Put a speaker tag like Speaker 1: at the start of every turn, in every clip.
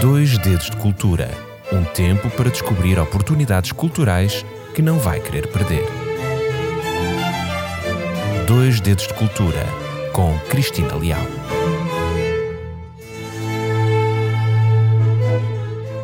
Speaker 1: Dois Dedos de Cultura um tempo para descobrir oportunidades culturais que não vai querer perder. Dois Dedos de Cultura com Cristina Leal.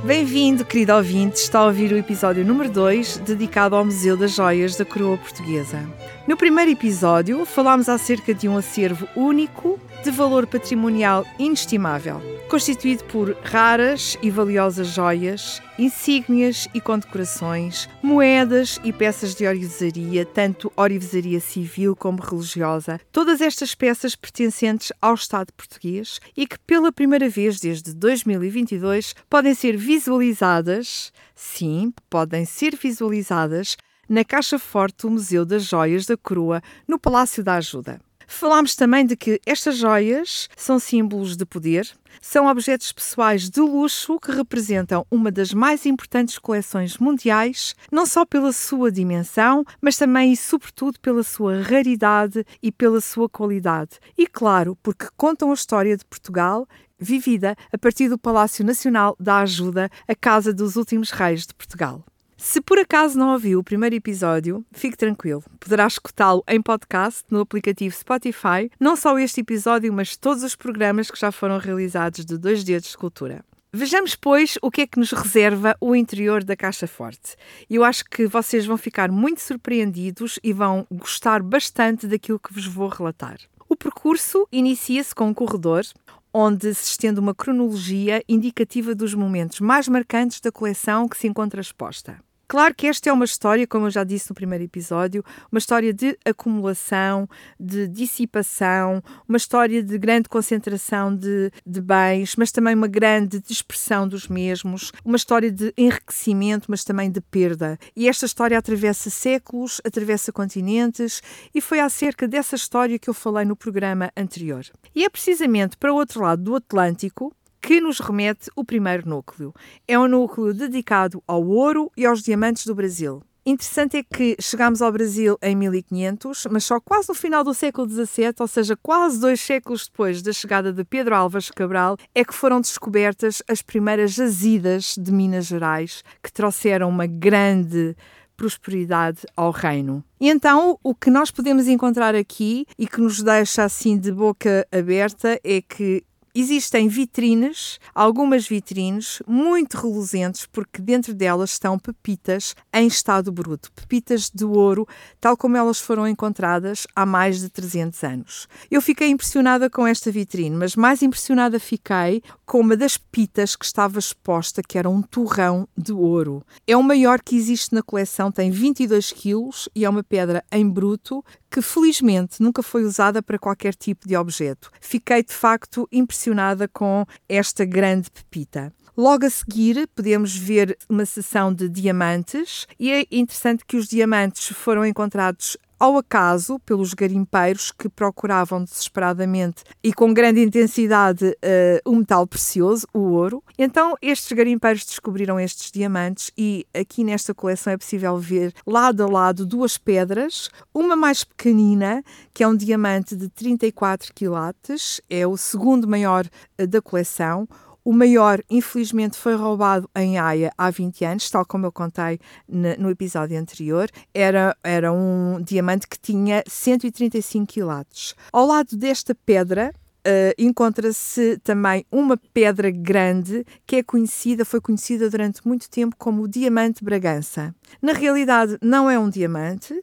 Speaker 2: Bem-vindo, querido ouvinte, está a ouvir o episódio número 2, dedicado ao Museu das Joias da Coroa Portuguesa. No primeiro episódio, falámos acerca de um acervo único de valor patrimonial inestimável, constituído por raras e valiosas joias, insígnias e condecorações, moedas e peças de orivesaria, tanto orivesaria civil como religiosa, todas estas peças pertencentes ao Estado português e que pela primeira vez desde 2022 podem ser visualizadas, sim, podem ser visualizadas na Caixa Forte do Museu das Joias da Coroa, no Palácio da Ajuda. Falámos também de que estas joias são símbolos de poder, são objetos pessoais de luxo que representam uma das mais importantes coleções mundiais, não só pela sua dimensão, mas também e sobretudo pela sua raridade e pela sua qualidade. E claro, porque contam a história de Portugal vivida a partir do Palácio Nacional da Ajuda, a casa dos últimos reis de Portugal. Se por acaso não ouviu o primeiro episódio, fique tranquilo, poderá escutá-lo em podcast no aplicativo Spotify, não só este episódio, mas todos os programas que já foram realizados de Dois Dedos de Cultura. Vejamos, pois, o que é que nos reserva o interior da Caixa Forte. Eu acho que vocês vão ficar muito surpreendidos e vão gostar bastante daquilo que vos vou relatar. O percurso inicia-se com um corredor onde se estende uma cronologia indicativa dos momentos mais marcantes da coleção que se encontra exposta. Claro que esta é uma história, como eu já disse no primeiro episódio, uma história de acumulação, de dissipação, uma história de grande concentração de, de bens, mas também uma grande dispersão dos mesmos, uma história de enriquecimento, mas também de perda. E esta história atravessa séculos, atravessa continentes, e foi acerca dessa história que eu falei no programa anterior. E é precisamente para o outro lado do Atlântico que nos remete o primeiro núcleo. É um núcleo dedicado ao ouro e aos diamantes do Brasil. Interessante é que chegámos ao Brasil em 1500, mas só quase no final do século XVII, ou seja, quase dois séculos depois da chegada de Pedro Álvares Cabral, é que foram descobertas as primeiras jazidas de Minas Gerais, que trouxeram uma grande prosperidade ao reino. E então o que nós podemos encontrar aqui e que nos deixa assim de boca aberta é que Existem vitrines, algumas vitrines muito reluzentes, porque dentro delas estão pepitas em estado bruto, pepitas de ouro, tal como elas foram encontradas há mais de 300 anos. Eu fiquei impressionada com esta vitrine, mas mais impressionada fiquei com uma das pepitas que estava exposta, que era um torrão de ouro. É o maior que existe na coleção, tem 22 quilos e é uma pedra em bruto que felizmente nunca foi usada para qualquer tipo de objeto. Fiquei de facto impressionada com esta grande pepita. Logo a seguir, podemos ver uma sessão de diamantes, e é interessante que os diamantes foram encontrados ao acaso pelos garimpeiros que procuravam desesperadamente e com grande intensidade uh, um metal precioso, o ouro. Então, estes garimpeiros descobriram estes diamantes e aqui nesta coleção é possível ver lado a lado duas pedras, uma mais pequenina, que é um diamante de 34 quilates, é o segundo maior uh, da coleção o maior, infelizmente, foi roubado em Haia há 20 anos, tal como eu contei no episódio anterior. Era, era um diamante que tinha 135 quilates. Ao lado desta pedra, Uh, encontra-se também uma pedra grande que é conhecida, foi conhecida durante muito tempo como o diamante Bragança. Na realidade, não é um diamante,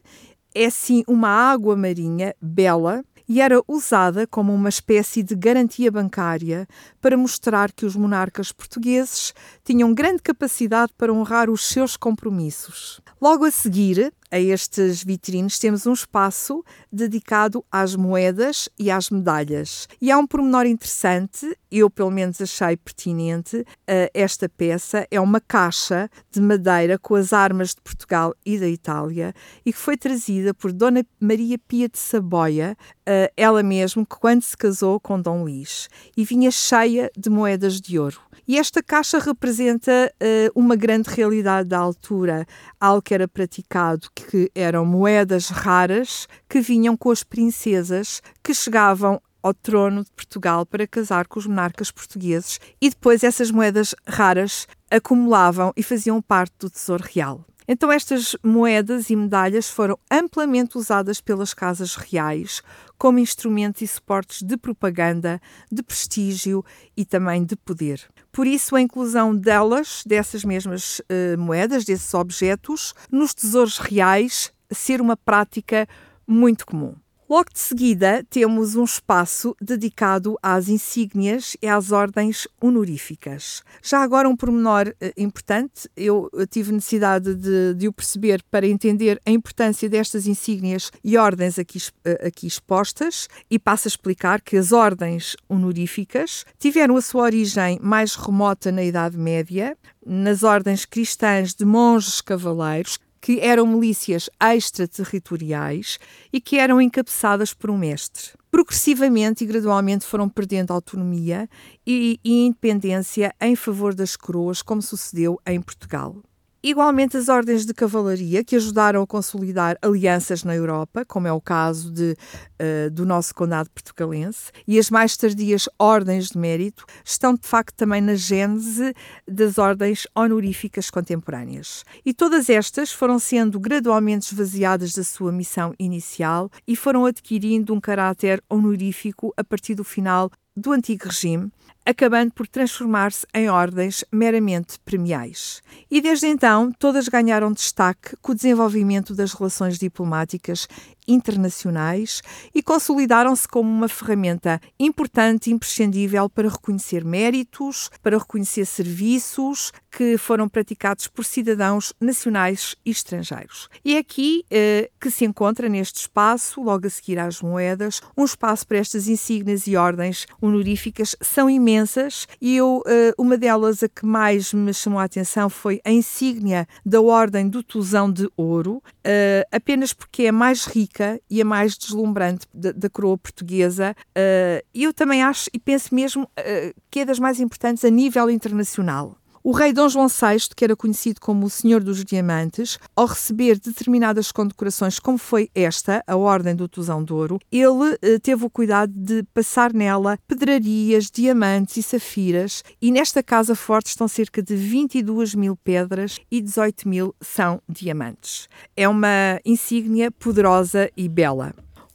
Speaker 2: é sim uma água marinha bela e era usada como uma espécie de garantia bancária para mostrar que os monarcas portugueses tinham grande capacidade para honrar os seus compromissos. Logo a seguir, a estes vitrines temos um espaço dedicado às moedas e às medalhas. E há um pormenor interessante, eu pelo menos achei pertinente, uh, esta peça é uma caixa de madeira com as armas de Portugal e da Itália e que foi trazida por Dona Maria Pia de Saboia, uh, ela mesma, quando se casou com Dom Luís, e vinha cheia de moedas de ouro. E esta caixa representa uh, uma grande realidade da altura, algo que era praticado, que eram moedas raras que vinham com as princesas que chegavam ao trono de Portugal para casar com os monarcas portugueses e depois essas moedas raras acumulavam e faziam parte do Tesouro Real. Então, estas moedas e medalhas foram amplamente usadas pelas casas reais como instrumentos e suportes de propaganda, de prestígio e também de poder. Por isso, a inclusão delas, dessas mesmas uh, moedas, desses objetos, nos tesouros reais, ser uma prática muito comum. Logo de seguida, temos um espaço dedicado às insígnias e às ordens honoríficas. Já agora, um pormenor eh, importante, eu tive necessidade de, de, o perceber para entender a importância destas insígnias e ordens aqui, eh, aqui expostas, e passo a explicar que as ordens honoríficas tiveram a sua origem mais remota na Idade Média, nas ordens cristãs de monges cavaleiros, que eram milícias extraterritoriais e que eram encabeçadas por um mestre. Progressivamente e gradualmente foram perdendo autonomia e, independência em favor das coroas, como sucedeu em Portugal. Igualmente, as ordens de cavalaria que ajudaram a consolidar alianças na Europa, como é o caso de, uh, do nosso condado portugalense, e as mais tardias ordens de mérito, estão de facto também na gênese das ordens honoríficas contemporâneas. E todas estas foram sendo gradualmente esvaziadas da sua missão inicial e foram adquirindo um caráter honorífico a partir do final do antigo regime, acabando por transformar-se em ordens meramente premiais. E desde então, todas ganharam destaque com o desenvolvimento das relações diplomáticas internacionais e consolidaram-se como uma ferramenta importante e imprescindível para reconhecer méritos, para reconhecer serviços que foram praticados por cidadãos nacionais e estrangeiros. E é aqui eh, que se encontra neste espaço, logo a seguir às moedas, um espaço para estas insígnias e ordens honoríficas são imensas e eu, eh, uma delas, a que mais me chamou a atenção foi a insígnia da Ordem do Tusão de Ouro, eh, apenas porque é mais rica e a mais deslumbrante da, da coroa portuguesa. Eh, eu também acho e penso mesmo que é das mais importantes a nível internacional. O rei Dom João VI, que era conhecido como o Senhor dos Diamantes, ao receber determinadas condecorações, como foi esta, a Ordem do Tusão de Ouro, ele eh, teve o cuidado de passar nela pedrarias, diamantes e safiras, e nesta casa forte estão cerca de 22 mil pedras e 18 mil são diamantes. É uma insígnia poderosa e bela.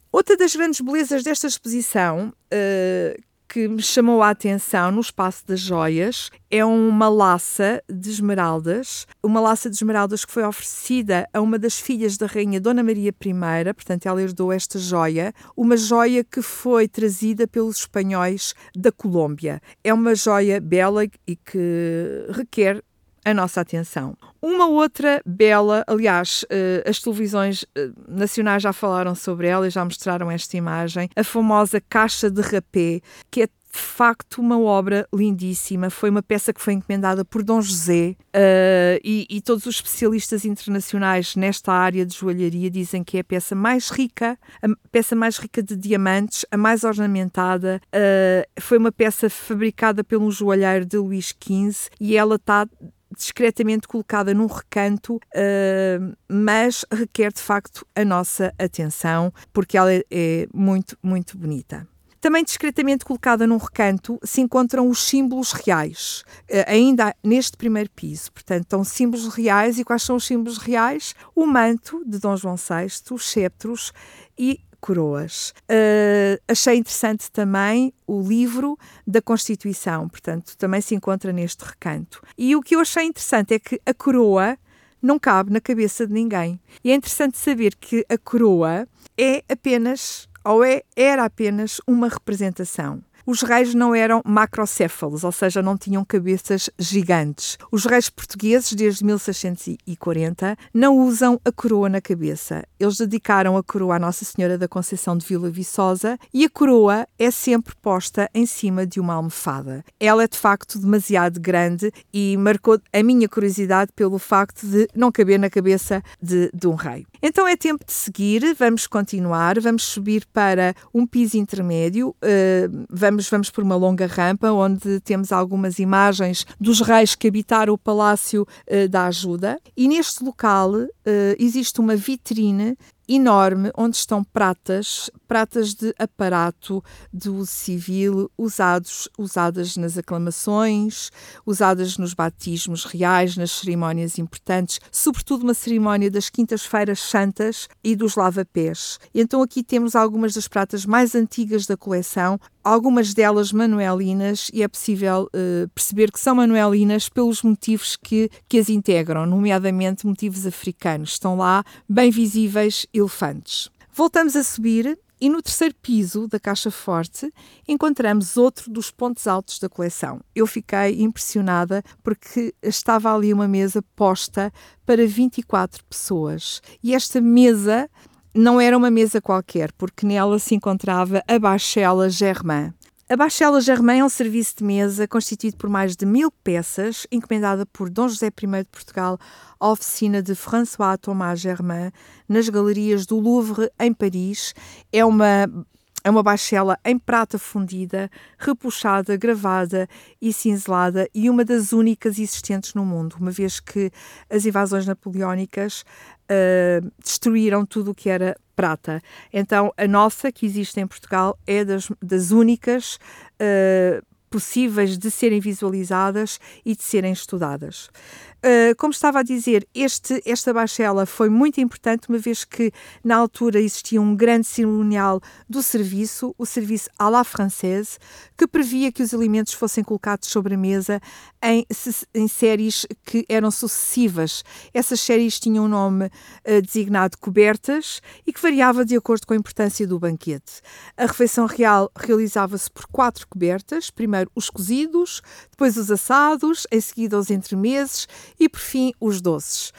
Speaker 2: Outra das grandes belezas desta exposição, uh, que me chamou a atenção no espaço das joias é uma laça de esmeraldas, uma laça de esmeraldas que foi oferecida a uma das filhas da rainha Dona Maria I, portanto ela herdou esta joia, uma joia que foi trazida pelos espanhóis da Colômbia. É uma joia bela e que requer a nossa atenção. Uma outra bela, aliás, uh, as televisões uh, nacionais já falaram sobre ela e já mostraram esta imagem, a famosa Caixa de Rapé, que é de facto uma obra lindíssima. Foi uma peça que foi encomendada por Dom José uh, e, e, todos os especialistas internacionais nesta área de joalharia dizem que é a peça mais rica, a peça mais rica de diamantes, a mais ornamentada. Foi uma peça fabricada pelo joalheiro de Luís XV e ela está discretamente colocada num recanto, uh, mas requer de facto a nossa atenção porque ela é, é muito, muito bonita. Também discretamente colocada num recanto se encontram os símbolos reais, uh, ainda neste primeiro piso. Portanto, estão símbolos reais. E quais são os símbolos reais? O manto de Dom João VI, os cetros e coroas. Uh, achei interessante também o livro da Constituição, portanto, também se encontra neste recanto. E o que eu achei interessante é que a coroa não cabe na cabeça de ninguém. E é interessante saber que a coroa é apenas, ou é, era apenas uma representação. Os reis não eram macrocéfalos, ou seja, não tinham cabeças gigantes. Os reis portugueses, desde 1640, não usam a coroa na cabeça. Eles dedicaram a coroa à Nossa Senhora da Conceição de Vila Viçosa e a coroa é sempre posta em cima de uma almofada. Ela é de facto demasiado grande e marcou a minha curiosidade pelo facto de não caber na cabeça de, de um rei. Então é tempo de seguir, vamos continuar, vamos subir para um piso intermédio, uh, vamos, vamos por uma longa rampa onde temos algumas imagens dos reis que habitaram o Palácio uh, da Ajuda. E neste local uh, existe uma vitrine enorme onde estão pratas, pratas de aparato uso civil, usados, usadas nas aclamações, usadas nos batismos reais, nas cerimónias importantes, sobretudo uma cerimónia das quintas-feiras santas e dos lava-pés. Então aqui temos algumas das pratas mais antigas da coleção, algumas delas manuelinas, e é possível uh, perceber que são manuelinas pelos motivos que, que as integram, nomeadamente motivos africanos. Estão lá bem visíveis elefantes. Voltamos a subir e no terceiro piso da caixa forte encontramos outro dos pontos altos da coleção. Eu fiquei impressionada porque estava ali uma mesa posta para 24 pessoas. E esta mesa não era uma mesa qualquer, porque nela se encontrava a Bachela Germain. A Bachela Germain é um serviço de mesa constituído por mais de mil peças, encomendada por Dom José I de Portugal à oficina de François Thomas Germain, nas galerias do Louvre, em Paris. É uma é uma bachela em prata fundida, repuxada, gravada e cinzelada e uma das únicas existentes no mundo, uma vez que as invasões napoleónicas uh, destruíram tudo o que era prata. Então, a nossa, que existe em Portugal, é das, das únicas uh, possíveis de serem visualizadas e de serem estudadas. Uh, como estava a dizer, este, esta bachela foi muito importante, uma vez que na altura existia um grande cerimonial do serviço, o serviço à la française, que previa que os alimentos fossem colocados sobre a mesa em, em séries que eram sucessivas. Essas séries tinham um nome uh, designado cobertas e que variava de acordo com a importância do banquete. A refeição real realizava-se por quatro cobertas, primeiro os cozidos, depois os assados, em seguida os entremeses e, por fim, os doces.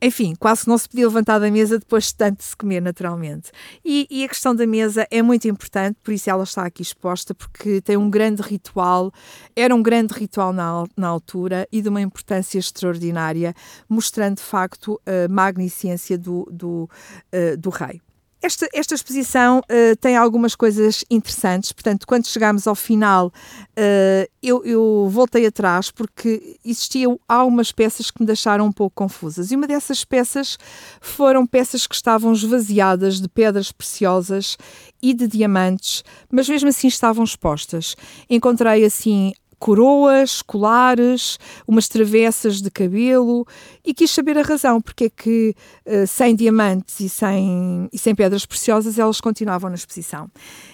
Speaker 2: Enfim, quase não se podia levantar da mesa depois de tanto se comer naturalmente. E, e, a questão da mesa é muito importante, por isso ela está aqui exposta, porque tem um grande ritual, era um grande ritual na, na altura e de uma importância extraordinária, mostrando de facto a magnificência do, do, uh, do rei. Esta, esta exposição uh, tem algumas coisas interessantes, portanto, quando chegámos ao final, uh, eu, eu, voltei atrás porque existiam algumas peças que me deixaram um pouco confusas. E uma dessas peças foram peças que estavam esvaziadas de pedras preciosas e de diamantes, mas mesmo assim estavam expostas. Encontrei assim coroas, colares, umas travessas de cabelo e quis saber a razão porque é que uh, sem diamantes e sem, e sem pedras preciosas elas continuavam na exposição.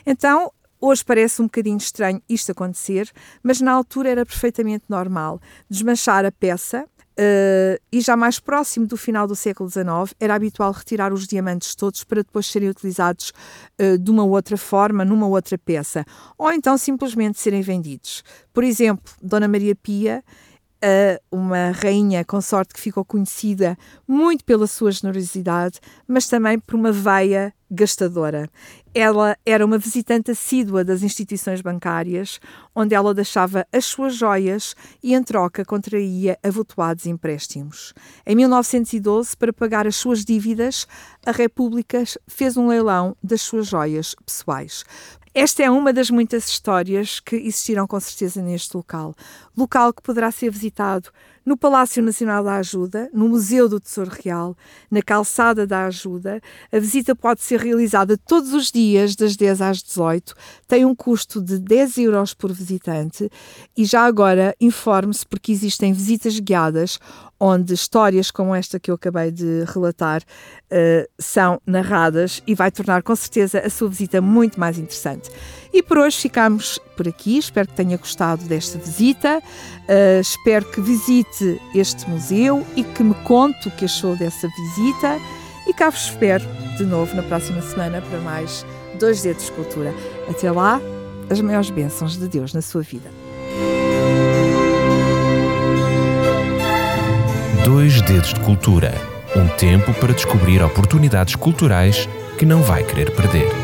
Speaker 2: Então, Hoje parece um bocadinho estranho isto acontecer, mas na altura era perfeitamente normal desmanchar a peça, Uh, e já mais próximo do final do século XIX, era habitual retirar os diamantes todos para depois serem utilizados uh, de uma outra forma, numa outra peça, ou então simplesmente serem vendidos. Por exemplo, Dona Maria Pia uma rainha consorte que ficou conhecida muito pela sua generosidade, mas também por uma veia gastadora. Ela era uma visitante assídua das instituições bancárias, onde ela deixava as suas joias e, em troca, contraía avultuados empréstimos. Em 1912, para pagar as suas dívidas, a República fez um leilão das suas joias pessoais. Esta é uma das muitas histórias que existirão com certeza neste local. Local que poderá ser visitado no Palácio Nacional da Ajuda, no Museu do Tesouro Real, na Calçada da Ajuda. A visita pode ser realizada todos os dias, das 10 às 18, tem um custo de 10 euros por visitante e já agora informe-se porque existem visitas guiadas onde histórias como esta que eu acabei de relatar uh, são narradas e vai tornar com certeza a sua visita muito mais interessante. E por hoje ficamos por aqui. Espero que tenha gostado desta visita. Uh, espero que visite este museu e que me conte o que achou dessa visita. E cá vos espero de novo na próxima semana para mais Dois Dedos de Cultura. Até lá, as maiores bênçãos de Deus na sua vida.
Speaker 1: Dois Dedos de Cultura um tempo para descobrir oportunidades culturais que não vai querer perder.